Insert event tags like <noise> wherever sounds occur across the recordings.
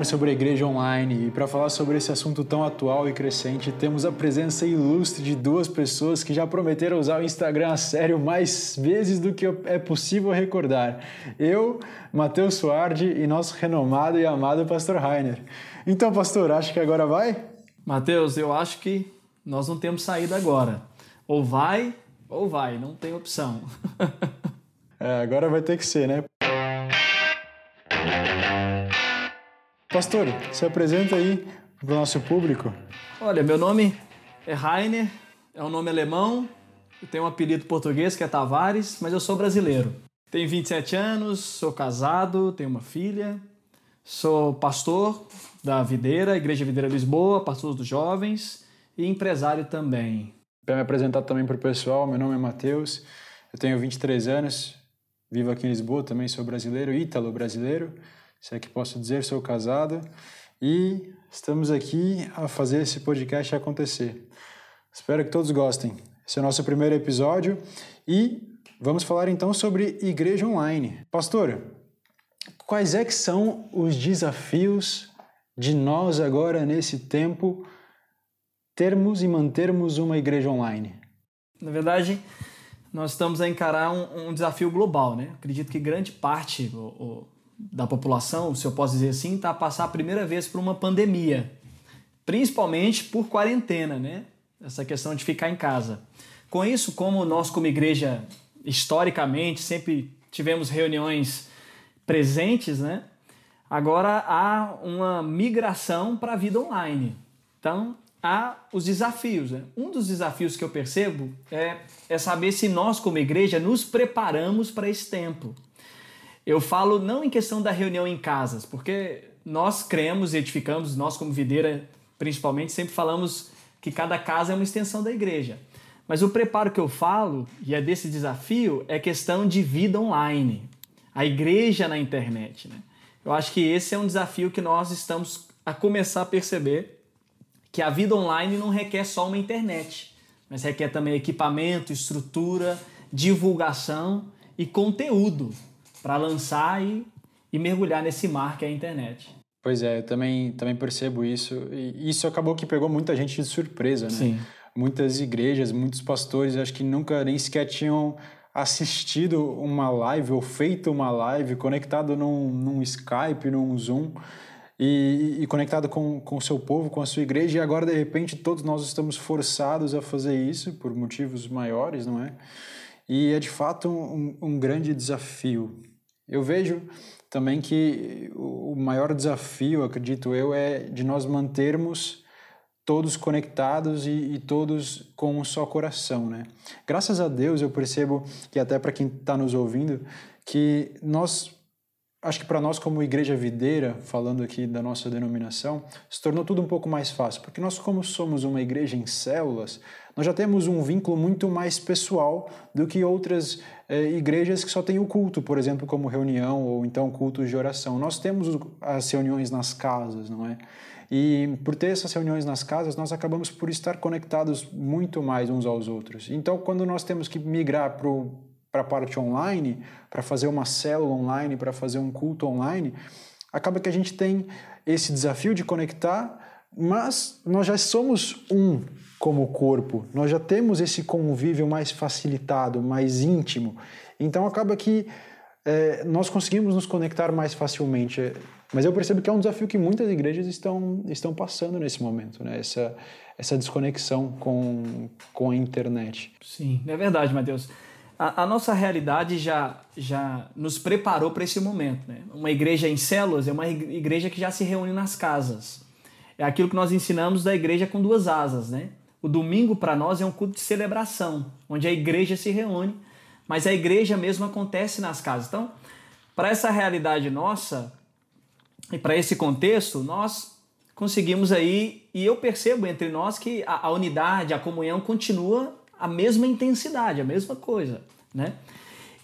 Falar sobre a igreja online e para falar sobre esse assunto tão atual e crescente, temos a presença ilustre de duas pessoas que já prometeram usar o Instagram a sério mais vezes do que é possível recordar. Eu, Matheus Suardi e nosso renomado e amado pastor Rainer. Então, pastor, acho que agora vai? Matheus, eu acho que nós não temos saída agora. Ou vai, ou vai, não tem opção. <laughs> é, agora vai ter que ser, né? Pastor, se apresenta aí para o nosso público. Olha, meu nome é Rainer, é um nome alemão, eu tenho um apelido português que é Tavares, mas eu sou brasileiro. Tenho 27 anos, sou casado, tenho uma filha, sou pastor da Videira, Igreja Videira Lisboa, pastor dos jovens e empresário também. Para me apresentar também para o pessoal, meu nome é Matheus, eu tenho 23 anos, vivo aqui em Lisboa, também sou brasileiro, ítalo brasileiro se é que posso dizer, sou casado e estamos aqui a fazer esse podcast acontecer. Espero que todos gostem. Esse é o nosso primeiro episódio e vamos falar então sobre igreja online. Pastor, quais é que são os desafios de nós agora nesse tempo termos e mantermos uma igreja online? Na verdade, nós estamos a encarar um, um desafio global, né? Acredito que grande parte, o, da população, se eu posso dizer assim, está a passar a primeira vez por uma pandemia, principalmente por quarentena, né? Essa questão de ficar em casa. Com isso, como nós como igreja historicamente sempre tivemos reuniões presentes, né? Agora há uma migração para a vida online. Então, há os desafios. Né? Um dos desafios que eu percebo é, é saber se nós, como igreja, nos preparamos para esse tempo. Eu falo não em questão da reunião em casas, porque nós cremos e edificamos, nós como videira principalmente, sempre falamos que cada casa é uma extensão da igreja. Mas o preparo que eu falo, e é desse desafio, é questão de vida online. A igreja na internet. Né? Eu acho que esse é um desafio que nós estamos a começar a perceber que a vida online não requer só uma internet, mas requer também equipamento, estrutura, divulgação e conteúdo para lançar e, e mergulhar nesse mar que é a internet. Pois é, eu também, também percebo isso. E isso acabou que pegou muita gente de surpresa, né? Sim. Muitas igrejas, muitos pastores, acho que nunca nem sequer tinham assistido uma live ou feito uma live conectado num, num Skype, num Zoom e, e conectado com, o seu povo, com a sua igreja. E agora, de repente, todos nós estamos forçados a fazer isso por motivos maiores, não é? E é de fato um, um grande desafio. Eu vejo também que o maior desafio, acredito eu, é de nós mantermos todos conectados e, e, todos com um só coração, né? Graças a Deus eu percebo que até para quem está nos ouvindo que nós acho que para nós como igreja videira, falando aqui da nossa denominação, se tornou tudo um pouco mais fácil, porque nós como somos uma igreja em células, nós já temos um vínculo muito mais pessoal do que outras eh, igrejas que só têm o culto, por exemplo, como reunião ou então cultos de oração. Nós temos as reuniões nas casas, não é? E por ter essas reuniões nas casas, nós acabamos por estar conectados muito mais uns aos outros. Então, quando nós temos que migrar para para a parte online, para fazer uma célula online, para fazer um culto online, acaba que a gente tem esse desafio de conectar, mas nós já somos um como corpo, nós já temos esse convívio mais facilitado, mais íntimo. Então acaba que é, nós conseguimos nos conectar mais facilmente. Mas eu percebo que é um desafio que muitas igrejas estão, estão passando nesse momento, né? essa, essa desconexão com, com a internet. Sim, é verdade, Matheus a, a, nossa realidade já, já nos preparou para esse momento. Né? Uma igreja em células é uma igreja que já se reúne nas casas. É aquilo que nós ensinamos da igreja com duas asas. Né? O domingo para nós é um culto de celebração, onde a igreja se reúne, mas a igreja mesmo acontece nas casas. Então, para essa realidade nossa e para esse contexto, nós conseguimos aí, e eu percebo entre nós que a, a unidade, a comunhão continua a mesma intensidade, a mesma coisa, né?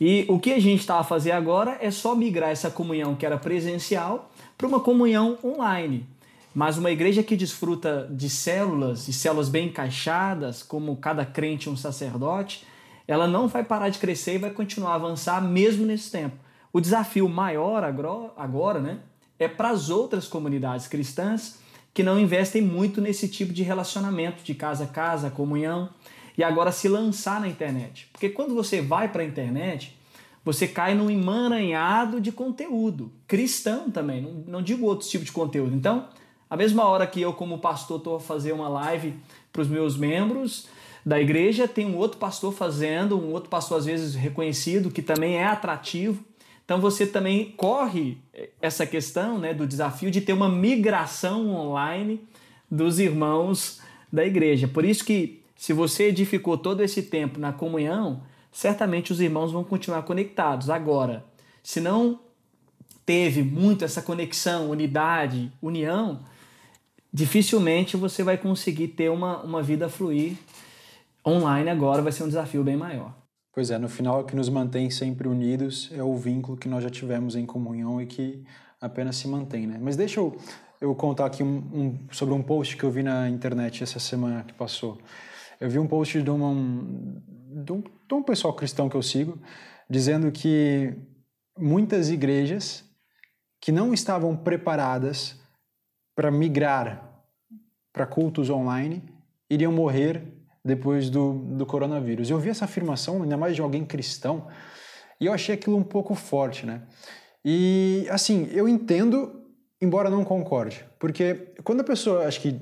E o que a gente está a fazer agora é só migrar essa comunhão que era presencial para uma comunhão online. Mas uma igreja que desfruta de células, e células bem encaixadas, como cada crente um sacerdote, ela não vai parar de crescer e vai continuar a avançar mesmo nesse tempo. O desafio maior agora, né, é para as outras comunidades cristãs que não investem muito nesse tipo de relacionamento de casa a casa, comunhão, e agora se lançar na internet. Porque quando você vai para a internet, você cai num emaranhado de conteúdo, cristão também, não, não digo outro tipo de conteúdo. Então, a mesma hora que eu, como pastor, estou a fazer uma live para os meus membros da igreja, tem um outro pastor fazendo, um outro pastor às vezes reconhecido, que também é atrativo. Então você também corre essa questão né, do desafio de ter uma migração online dos irmãos da igreja. Por isso que se você edificou todo esse tempo na comunhão, certamente os irmãos vão continuar conectados. Agora, se não teve muito essa conexão, unidade, união, dificilmente você vai conseguir ter uma, uma vida fluir online agora, vai ser um desafio bem maior. Pois é, no final o que nos mantém sempre unidos é o vínculo que nós já tivemos em comunhão e que apenas se mantém, né? Mas deixa eu, eu contar aqui um, um, sobre um post que eu vi na internet essa semana que passou. Eu vi um post de, uma, de, um, de um pessoal cristão que eu sigo, dizendo que muitas igrejas que não estavam preparadas para migrar para cultos online iriam morrer depois do, do coronavírus. Eu vi essa afirmação, ainda mais de alguém cristão, e eu achei aquilo um pouco forte, né? E, assim, eu entendo, embora não concorde, porque quando a pessoa, acho que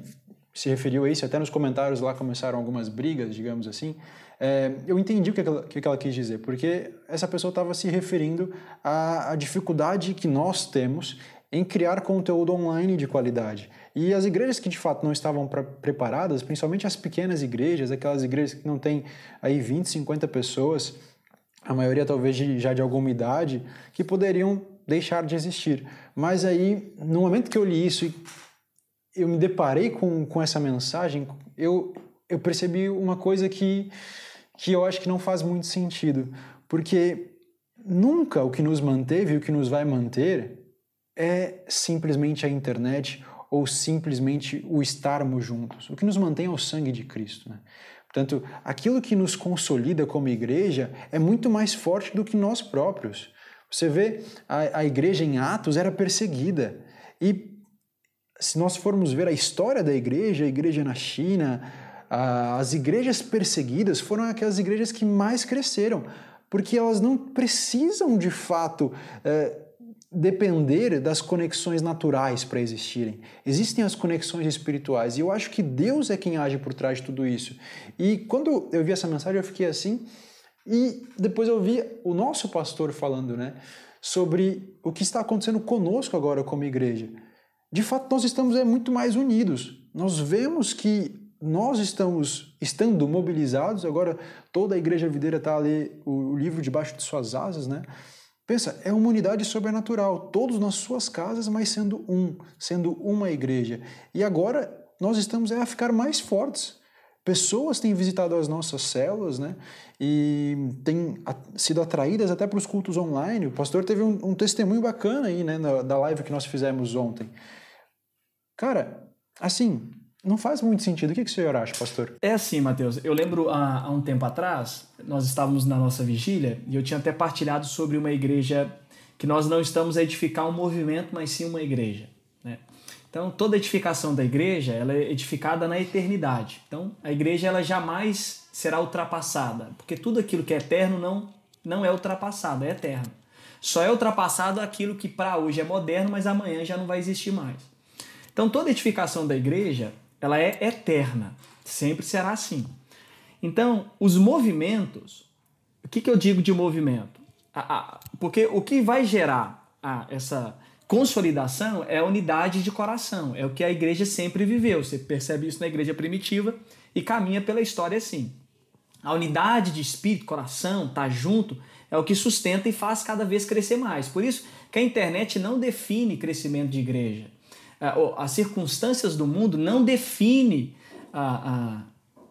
se referiu a isso, até nos comentários lá começaram algumas brigas, digamos assim, é, eu entendi o que ela, que ela quis dizer, porque essa pessoa estava se referindo à, à dificuldade que nós temos em criar conteúdo online de qualidade. E as igrejas que de fato não estavam preparadas, principalmente as pequenas igrejas, aquelas igrejas que não têm aí 20, 50 pessoas, a maioria talvez já de alguma idade, que poderiam deixar de existir. Mas aí, no momento que eu li isso e eu me deparei com, com essa mensagem, eu, eu percebi uma coisa que, que eu acho que não faz muito sentido. Porque nunca o que nos manteve e o que nos vai manter é simplesmente a internet ou simplesmente o estarmos juntos. O que nos mantém é o sangue de Cristo. Né? Portanto, aquilo que nos consolida como igreja é muito mais forte do que nós próprios. Você vê, a, a igreja em Atos era perseguida. E se nós formos ver a história da igreja, a igreja na China, as igrejas perseguidas foram aquelas igrejas que mais cresceram, porque elas não precisam de fato. Depender das conexões naturais para existirem. Existem as conexões espirituais e eu acho que Deus é quem age por trás de tudo isso. E quando eu vi essa mensagem eu fiquei assim e depois eu vi o nosso pastor falando, né, sobre o que está acontecendo conosco agora como igreja. De fato, nós estamos é, muito mais unidos. Nós vemos que nós estamos estando mobilizados, agora toda a igreja videira está a ler o livro debaixo de suas asas, né? Pensa, é uma unidade sobrenatural, todos nas suas casas, mas sendo um, sendo uma igreja. E agora nós estamos a ficar mais fortes. Pessoas têm visitado as nossas células, né? E têm sido atraídas até para os cultos online. O pastor teve um, um testemunho bacana aí, né, da live que nós fizemos ontem. Cara, assim, não faz muito sentido. O que, que o senhor acha, pastor? É assim, Mateus. Eu lembro há, há, um tempo atrás, nós estávamos na nossa vigília e eu tinha até partilhado sobre uma igreja que nós não estamos a edificar um movimento, mas sim uma igreja. Né? Então, toda edificação da igreja ela é edificada na eternidade. Então, a igreja ela jamais será ultrapassada, porque tudo aquilo que é eterno não, não é ultrapassado, é eterno. Só é ultrapassado aquilo que para hoje é moderno, mas amanhã já não vai existir mais. Então, toda edificação da igreja ela é eterna, sempre será assim. Então, os movimentos, o que, que eu digo de movimento? porque o que vai gerar essa consolidação é a unidade de coração, é o que a igreja sempre viveu. Você percebe isso na igreja primitiva e caminha pela história assim. A unidade de espírito, coração, tá junto, é o que sustenta e faz cada vez crescer mais. Por isso que a internet não define crescimento de igreja. É, as circunstâncias do mundo não define a, a,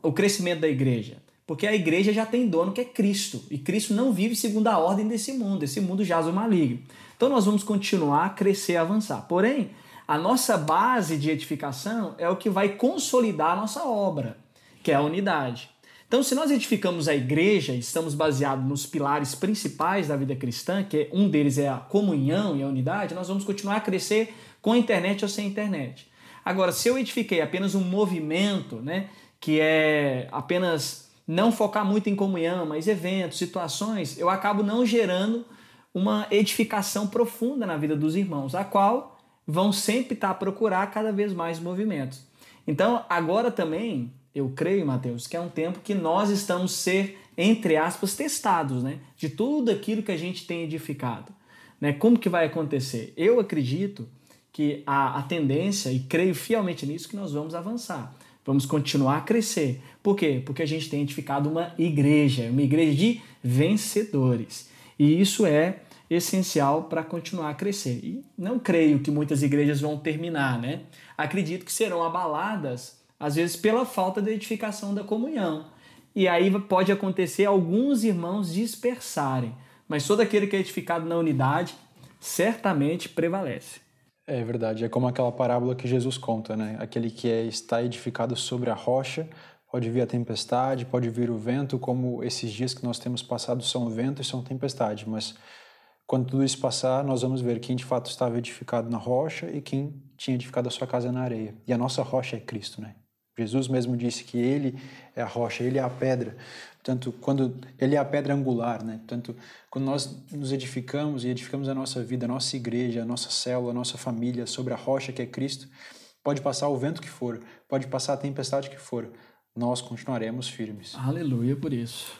o crescimento da igreja. Porque a igreja já tem dono que é Cristo. E Cristo não vive segundo a ordem desse mundo. Esse mundo jaz o maligno. Então nós vamos continuar a crescer, a avançar. Porém, a nossa base de edificação é o que vai consolidar a nossa obra, que é a unidade. Então, se nós edificamos a igreja, estamos baseados nos pilares principais da vida cristã, que um deles é a comunhão e a unidade, nós vamos continuar a crescer com internet ou sem internet. Agora, se eu edifiquei apenas um movimento, né, que é apenas não focar muito em comunhão, mas eventos, situações, eu acabo não gerando uma edificação profunda na vida dos irmãos, a qual vão sempre estar a procurar cada vez mais movimentos. Então, agora também, eu creio, Mateus, que é um tempo que nós estamos ser, entre aspas, testados, né? De tudo aquilo que a gente tem edificado. Né? Como que vai acontecer? Eu acredito que a, a tendência, e creio fielmente nisso, que nós vamos avançar. Vamos continuar a crescer. Por quê? Porque a gente tem edificado uma igreja, uma igreja de vencedores. E isso é essencial para continuar a crescer. E não creio que muitas igrejas vão terminar, né? Acredito que serão abaladas, às vezes, pela falta de edificação da comunhão. E aí pode acontecer alguns irmãos dispersarem. Mas todo aquele que é edificado na unidade certamente prevalece. É verdade, é como aquela parábola que Jesus conta, né? Aquele que é, está edificado sobre a rocha, pode vir a tempestade, pode vir o vento, como esses dias que nós temos passado são vento e são tempestade, mas quando tudo isso passar, nós vamos ver quem de fato estava edificado na rocha e quem tinha edificado a sua casa na areia. E a nossa rocha é Cristo, né? Jesus mesmo disse que ele é a rocha, ele é a pedra. Portanto, quando ele é a pedra angular, né? Portanto, quando nós nos edificamos e edificamos a nossa vida, a nossa igreja, a nossa célula, a nossa família sobre a rocha que é Cristo, pode passar o vento que for, pode passar a tempestade que for, nós continuaremos firmes. Aleluia por isso.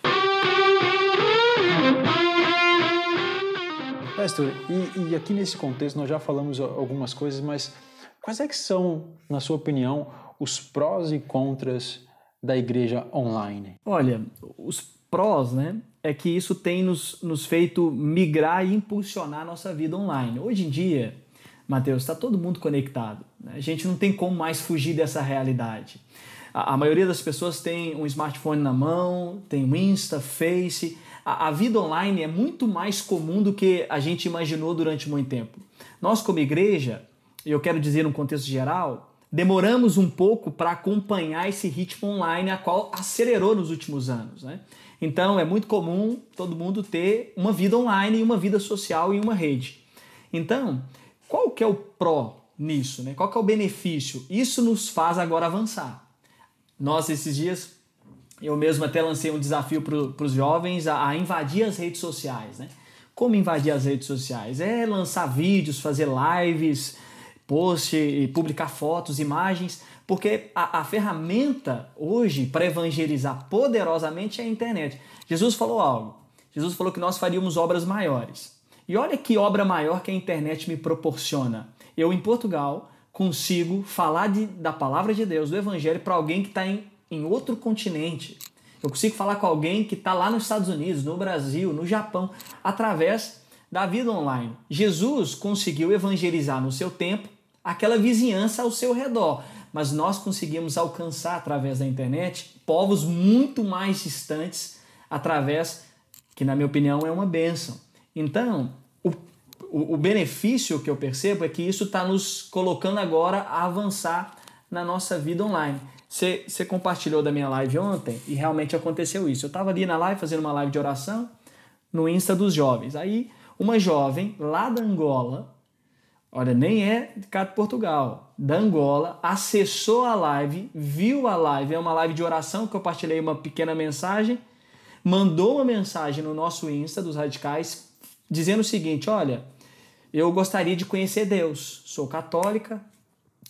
Pastor, e, e, aqui nesse contexto nós já falamos algumas coisas, mas quais é que são, na sua opinião, os prós e contras da igreja online? Olha, os prós, né, é que isso tem nos, nos feito migrar e impulsionar a nossa vida online. Hoje em dia, Mateus, está todo mundo conectado. Né? A gente não tem como mais fugir dessa realidade. A, a maioria das pessoas tem um smartphone na mão, tem o Insta, Face, a, a vida online é muito mais comum do que a gente imaginou durante muito tempo. Nós, como igreja, e eu quero dizer no contexto geral, demoramos um pouco para acompanhar esse ritmo online, a qual acelerou nos últimos anos. Né? Então é muito comum todo mundo ter uma vida online e uma vida social em uma rede. Então, qual que é o pró nisso? Né? Qual que é o benefício? Isso nos faz agora avançar. Nós, esses dias, eu mesmo até lancei um desafio para os jovens a, a, invadir as redes sociais. Né? Como invadir as redes sociais? É lançar vídeos, fazer lives, post, publicar fotos, imagens, porque a, a ferramenta hoje para evangelizar poderosamente é a internet. Jesus falou algo. Jesus falou que nós faríamos obras maiores. E olha que obra maior que a internet me proporciona. Eu, em Portugal, consigo falar de, da palavra de Deus, do Evangelho, para alguém que está em em outro continente. Eu consigo falar com alguém que está lá nos Estados Unidos, no Brasil, no Japão, através da vida online. Jesus conseguiu evangelizar no seu tempo aquela vizinhança ao seu redor, mas nós conseguimos alcançar através da internet povos muito mais distantes através que na minha opinião é uma bênção. Então, o, o, o benefício que eu percebo é que isso está nos colocando agora a avançar na nossa vida online. Você compartilhou da minha live ontem e realmente aconteceu isso. Eu estava ali na live fazendo uma live de oração no Insta dos jovens. Aí uma jovem lá da Angola, olha, nem é de cá de Portugal, da Angola, acessou a live, viu a live, é uma live de oração que eu compartilhei uma pequena mensagem, mandou uma mensagem no nosso Insta dos radicais dizendo o seguinte: olha, eu gostaria de conhecer Deus, sou católica,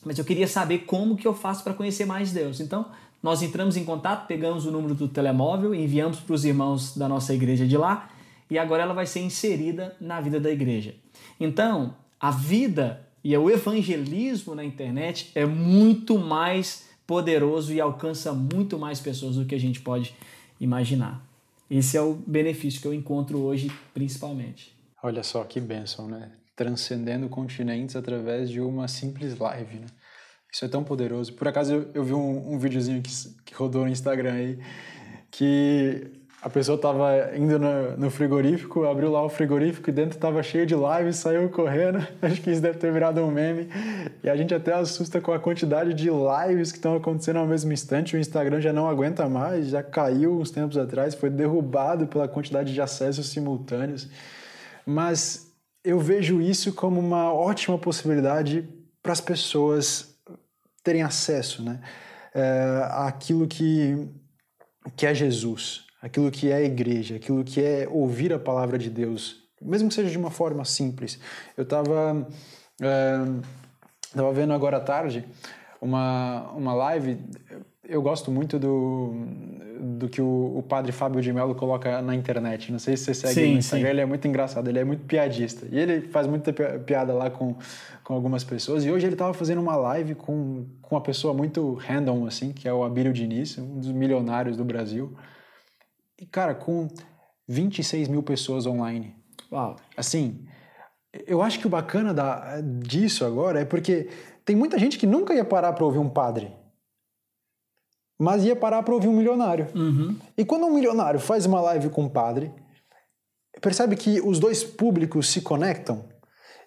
mas eu queria saber como que eu faço para conhecer mais Deus. Então, nós entramos em contato, pegamos o número do telemóvel, enviamos para os irmãos da nossa igreja de lá e agora ela vai ser inserida na vida da igreja. Então, a vida e o evangelismo na internet é muito mais poderoso e alcança muito mais pessoas do que a gente pode imaginar. Esse é o benefício que eu encontro hoje, principalmente. Olha só que bênção, né? transcendendo continentes através de uma simples live, né? Isso é tão poderoso. Por acaso eu, eu vi um, um videozinho que, que rodou no Instagram aí, que A pessoa estava indo no, no, frigorífico, abriu lá o frigorífico e dentro estava cheio de lives, saiu correndo. <laughs> Acho que isso deve ter virado um meme. E a gente até assusta com a quantidade de lives que estão acontecendo ao mesmo instante. O Instagram já não aguenta mais, já caiu uns tempos atrás, foi derrubado pela quantidade de acessos simultâneos. Mas eu vejo isso como uma ótima possibilidade para as pessoas terem acesso né, é, àquilo que, que é Jesus aquilo que é igreja, aquilo que é ouvir a palavra de Deus, mesmo que seja de uma forma simples. Eu estava é, tava vendo agora à tarde uma, uma live, eu gosto muito do, do que o, o padre Fábio de Mello coloca na internet. Não sei se você segue sim, no Instagram, sim. ele é muito engraçado, ele é muito piadista. E ele faz muita piada lá com, com algumas pessoas. E hoje ele estava fazendo uma live com, com uma pessoa muito random, assim, que é o Abílio Diniz, um dos milionários do Brasil. Cara, com 26 mil pessoas online. Uau. Assim, eu acho que o bacana da, disso agora é porque tem muita gente que nunca ia parar para ouvir um padre, mas ia parar para ouvir um milionário. Uhum. E quando um milionário faz uma live com um padre, percebe que os dois públicos se conectam.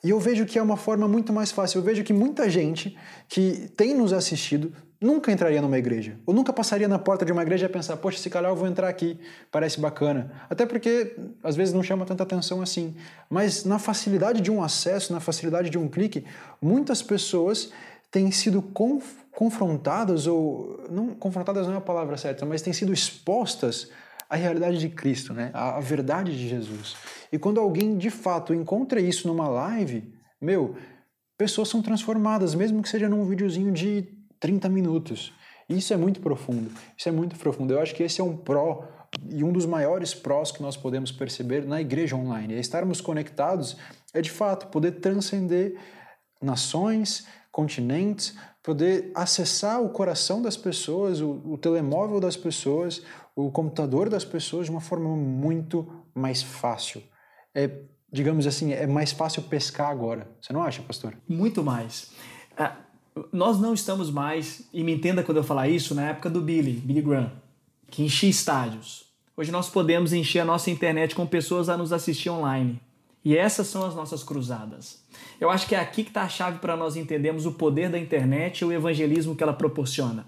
E eu vejo que é uma forma muito mais fácil. Eu vejo que muita gente que tem nos assistido nunca entraria numa igreja. Ou nunca passaria na porta de uma igreja e pensar, poxa, se calhar eu vou entrar aqui, parece bacana. Até porque às vezes não chama tanta atenção assim. Mas na facilidade de um acesso, na facilidade de um clique, muitas pessoas têm sido conf confrontadas, ou. Não, confrontadas não é a palavra certa, mas têm sido expostas à realidade de Cristo, né? à, à verdade de Jesus. E quando alguém de fato encontra isso numa live, meu, pessoas são transformadas, mesmo que seja num videozinho de 30 minutos. Isso é muito profundo. Isso é muito profundo. Eu acho que esse é um pró e um dos maiores prós que nós podemos perceber na igreja online. É estarmos conectados, é de fato poder transcender nações, continentes, poder acessar o coração das pessoas, o, o telemóvel das pessoas, o computador das pessoas de uma forma muito mais fácil. É, digamos assim, é mais fácil pescar agora. Você não acha, pastor? Muito mais. Ah, nós não estamos mais, e me entenda quando eu falar isso, na época do Billy, Billy Graham, que enchia estádios. Hoje nós podemos encher a nossa internet com pessoas a nos assistir online. E essas são as nossas cruzadas. Eu acho que é aqui que está a chave para nós entendermos o poder da internet e o evangelismo que ela proporciona.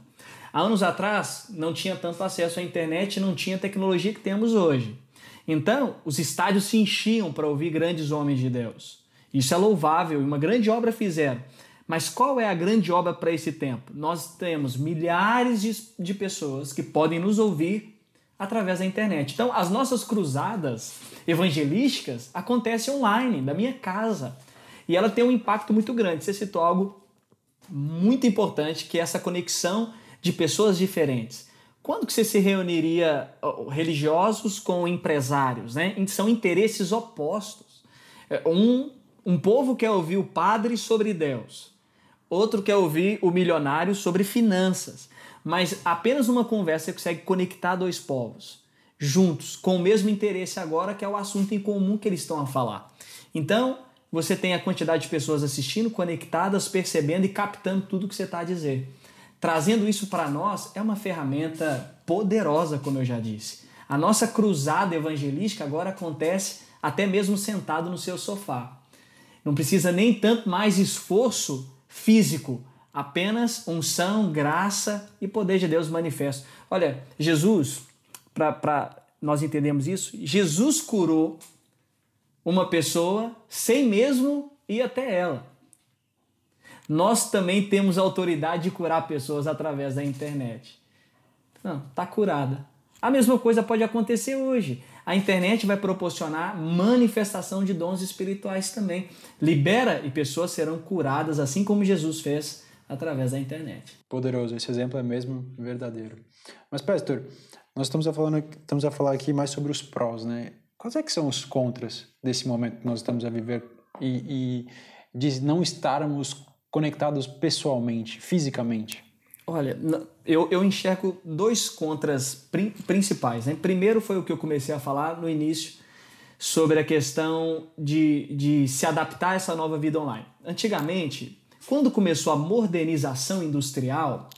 Há anos atrás, não tinha tanto acesso à internet, não tinha a tecnologia que temos hoje. Então, os estádios se enchiam para ouvir grandes homens de Deus. Isso é louvável e uma grande obra fizeram. Mas qual é a grande obra para esse tempo? Nós temos milhares de, de pessoas que podem nos ouvir através da internet. Então, as nossas cruzadas evangelísticas acontecem online, da minha casa. E ela tem um impacto muito grande. Você citou algo muito importante, que é essa conexão de pessoas diferentes. Quando que você se reuniria religiosos com empresários? Né? São interesses opostos. É, um, um povo quer ouvir o padre sobre Deus outro quer ouvir o milionário sobre finanças. Mas apenas uma conversa consegue conectar dois povos juntos, com o mesmo interesse agora, que é o assunto em comum que eles estão a falar. Então, você tem a quantidade de pessoas assistindo, conectadas, percebendo e captando tudo que você está a dizer. Trazendo isso para nós é uma ferramenta poderosa, como eu já disse. A nossa cruzada evangelística agora acontece até mesmo sentado no seu sofá. Não precisa nem tanto mais esforço físico, apenas unção, graça e poder de Deus manifesto. Olha, Jesus, para nós entendermos isso, Jesus curou uma pessoa sem mesmo ir até ela. Nós também temos autoridade de curar pessoas através da internet. Não, está curada. A mesma coisa pode acontecer hoje. A internet vai proporcionar manifestação de dons espirituais também. Libera e pessoas serão curadas, assim como Jesus fez através da internet. Poderoso, esse exemplo é mesmo verdadeiro. Mas, pastor, nós estamos a, falando, estamos a falar aqui mais sobre os prós, né? Quais é que são os contras desse momento que nós estamos a viver e, e de não estarmos conectados pessoalmente, fisicamente? Olha, eu, eu enxergo dois contras principais. Né? Primeiro foi o que eu comecei a falar no início sobre a questão de, de se adaptar a essa nova vida online. Antigamente, quando começou a modernização industrial,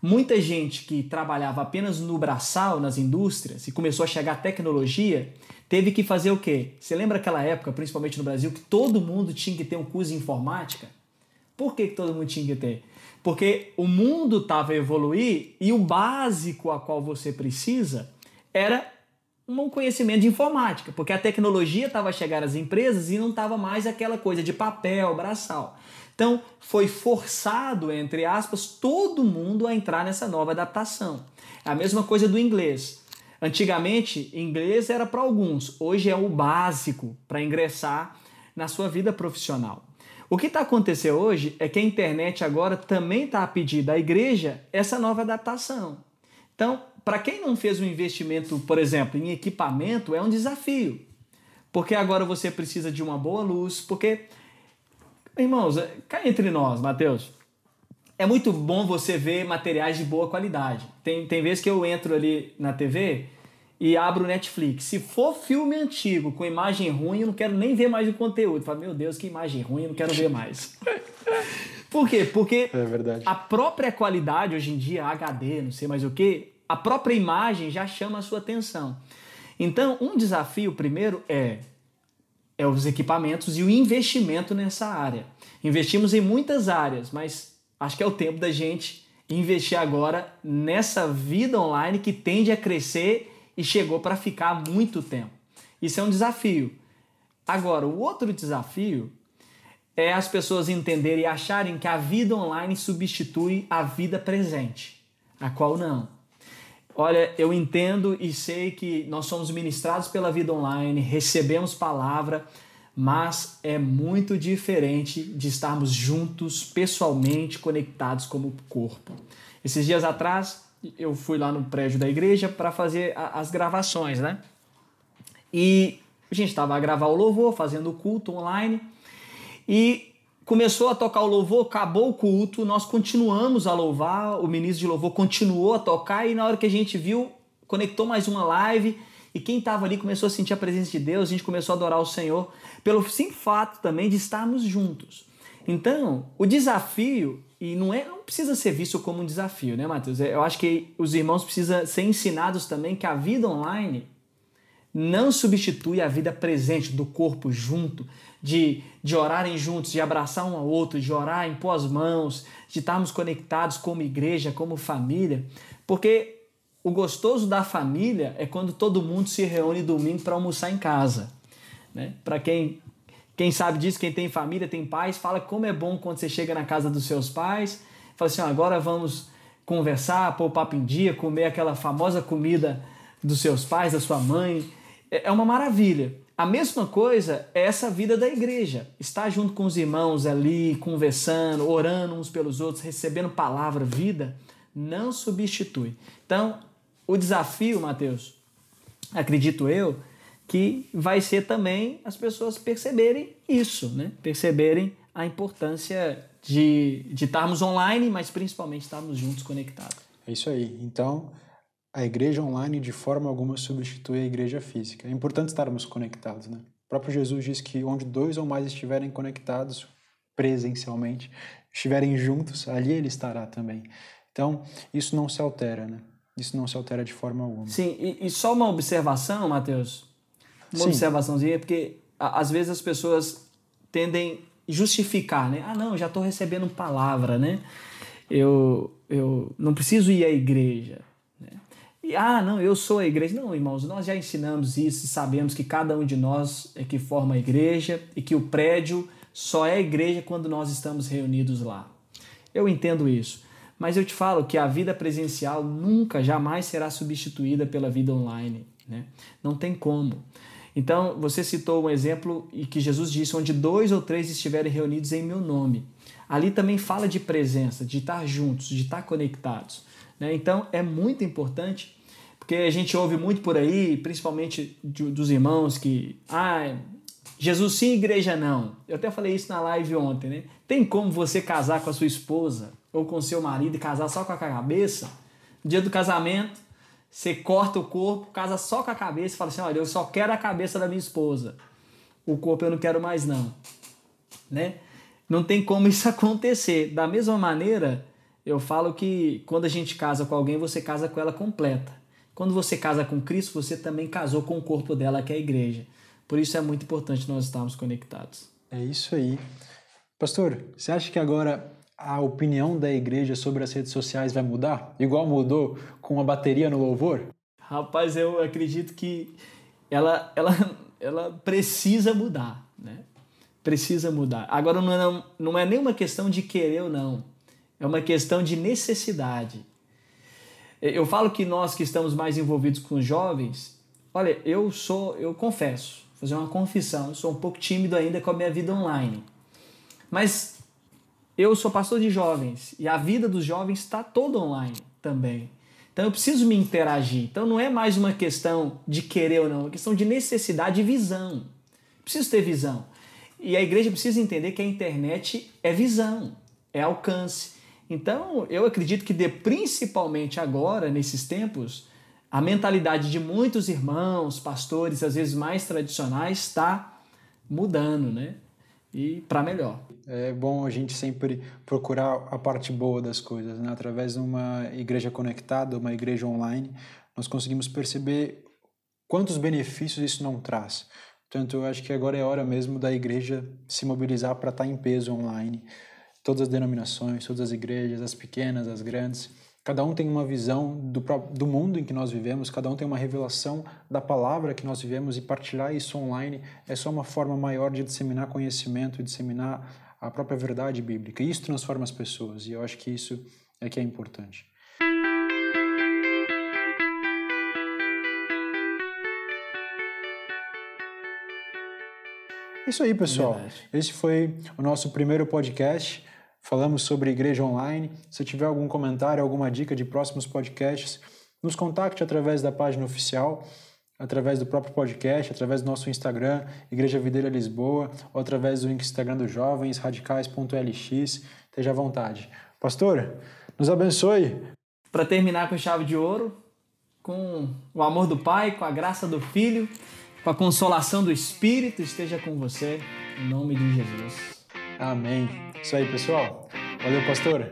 Muita gente que trabalhava apenas no braçal, nas indústrias, e começou a chegar a tecnologia, teve que fazer o quê? Você lembra aquela época, principalmente no Brasil, que todo mundo tinha que ter um curso de informática? Por que, que todo mundo tinha que ter? Porque o mundo estava a evoluir e o básico a qual você precisa era um conhecimento de informática, porque a tecnologia estava a chegar às empresas e não estava mais aquela coisa de papel, braçal. Então, foi forçado, entre aspas, todo mundo a entrar nessa nova adaptação. É a mesma coisa do inglês. Antigamente, inglês era para alguns, hoje é o básico para ingressar na sua vida profissional. O que está acontecendo hoje é que a internet agora também está a pedir da igreja essa nova adaptação. Então, para quem não fez um investimento, por exemplo, em equipamento, é um desafio. Porque agora você precisa de uma boa luz, porque Irmãos, é, cá entre nós, Mateus, é muito bom você ver materiais de boa qualidade. Tem, tem vezes que eu entro ali na TV e abro o Netflix. Se for filme antigo com imagem ruim, eu não quero nem ver mais o conteúdo. Falo, meu Deus, que imagem ruim, eu não quero ver mais. <laughs> Por quê? Porque é a própria qualidade hoje em dia, HD, não sei mais o que, a própria imagem já chama a sua atenção. Então, um desafio primeiro é é os equipamentos e o investimento nessa área. Investimos em muitas áreas, mas acho que é o tempo da gente investir agora nessa vida online que tende a crescer e chegou para ficar muito tempo. Isso é um desafio. Agora, o outro desafio é as pessoas entenderem e acharem que a vida online substitui a vida presente, a qual não. Olha, eu entendo e sei que nós somos ministrados pela vida online, recebemos palavra, mas é muito diferente de estarmos juntos, pessoalmente conectados como corpo. Esses dias atrás, eu fui lá no prédio da igreja para fazer as gravações, né? E a gente estava a gravar o louvor, fazendo o culto online, e começou a tocar o louvor, acabou o culto, nós continuamos a louvar, o ministro de louvor continuou a tocar e na hora que a gente viu, conectou mais uma live e quem estava ali começou a sentir a presença de Deus, a gente começou a adorar o Senhor, pelo simples fato também de estarmos juntos. Então, o desafio, e não, é, não precisa ser visto como um desafio, né, Matheus? Eu acho que os irmãos precisam ser ensinados também que a vida online não substitui a vida presente do corpo junto, de, de orarem juntos, de abraçar um ao outro, de orar em pós mãos, de estarmos conectados como igreja, como família, porque o gostoso da família é quando todo mundo se reúne domingo para almoçar em casa. Né? Para quem, quem sabe disso, quem tem família, tem pais, fala como é bom quando você chega na casa dos seus pais, fala assim: agora vamos conversar, pôr o papo em dia, comer aquela famosa comida dos seus pais, da sua mãe. É, é uma maravilha. A mesma coisa é essa vida da igreja. Estar junto com os irmãos ali, conversando, orando uns pelos outros, recebendo palavra, vida, não substitui. Então, o desafio, Mateus, acredito eu, que vai ser também as pessoas perceberem isso, né? Perceberem a importância de, de estarmos online, mas principalmente estarmos juntos conectados. É isso aí. Então, a igreja online de forma alguma substitui a igreja física. É importante estarmos conectados, né? O próprio Jesus diz que onde dois ou mais estiverem conectados presencialmente, estiverem juntos, ali ele estará também. Então, isso não se altera, né? Isso não se altera de forma alguma. Sim, e, e só uma observação, Mateus. Uma Sim. observaçãozinha, porque a, às vezes as pessoas tendem a justificar, né? Ah, não, já estou recebendo palavra, né? Eu, eu não preciso ir à igreja. E, ah, não, eu sou a igreja. Não, irmãos, nós já ensinamos isso e sabemos que cada um de nós é que forma a igreja e que o prédio só é igreja quando nós estamos reunidos lá. Eu entendo isso. Mas eu te falo que a vida presencial nunca, jamais será substituída pela vida online. Né? Não tem como. Então, você citou um exemplo e que Jesus disse: onde dois ou três estiverem reunidos em meu nome. Ali também fala de presença, de estar juntos, de estar conectados. Né? Então, é muito importante porque a gente ouve muito por aí, principalmente dos irmãos, que ah, Jesus sim, igreja não. Eu até falei isso na live ontem, né? Tem como você casar com a sua esposa ou com seu marido e casar só com a cabeça? No dia do casamento, você corta o corpo, casa só com a cabeça e fala assim: olha, eu só quero a cabeça da minha esposa. O corpo eu não quero mais, não. Né? Não tem como isso <laughs> acontecer. Da mesma maneira, Eu falo que quando a gente casa com alguém, você casa com ela completa. Quando você casa com Cristo, você também casou com o corpo dela, que é a igreja. Por isso é muito importante nós estarmos conectados. É isso aí. Pastor, você acha que agora a opinião da igreja sobre as redes sociais vai mudar? Igual mudou com a bateria no louvor? Rapaz, eu acredito que ela, ela, ela precisa mudar, né? Precisa mudar. Agora não é, não é nem uma questão de querer ou não. É uma questão de necessidade. Eu falo que nós que estamos mais envolvidos com os jovens, olha, eu sou, eu confesso, vou fazer uma confissão, eu sou um pouco tímido ainda com a minha vida online. Mas eu sou pastor de jovens e a vida dos jovens está toda online também. Então eu preciso me interagir. Então não é mais uma questão de querer ou não, é uma questão de necessidade e visão. Preciso ter visão. E a igreja precisa entender que a internet é visão, é alcance. Então eu acredito que de, principalmente agora, nesses tempos, a mentalidade de muitos irmãos, pastores, às vezes mais tradicionais, está mudando, né? E para melhor. É bom a gente sempre procurar a parte boa das coisas, né? Através de uma igreja conectada, uma igreja online, nós conseguimos perceber quantos benefícios isso não traz. Portanto, eu acho que agora é hora mesmo da igreja se mobilizar para estar em peso online. Todas as denominações, todas as igrejas, as pequenas, as grandes, Cada um tem uma visão do, do mundo em que nós vivemos, cada um tem uma revelação da palavra que nós vivemos e partilhar isso online é só uma forma maior de disseminar conhecimento, disseminar a própria verdade bíblica. E isso transforma as pessoas e eu acho que isso é que é importante. É isso aí, pessoal. Esse foi o nosso primeiro podcast falamos sobre igreja online. Se tiver algum comentário, alguma dica de próximos podcasts, nos contacte através da página oficial, através do próprio podcast, através do nosso Instagram, Igreja Videira Lisboa, ou através do Instagram dos jovens, radicais.lx. Esteja à vontade. Pastor, nos abençoe. Para terminar com chave de ouro, com o amor do Pai, com a graça do Filho, com a consolação do Espírito, esteja com você, em nome de Jesus. Amém. Isso aí, pessoal. Valeu, pastor.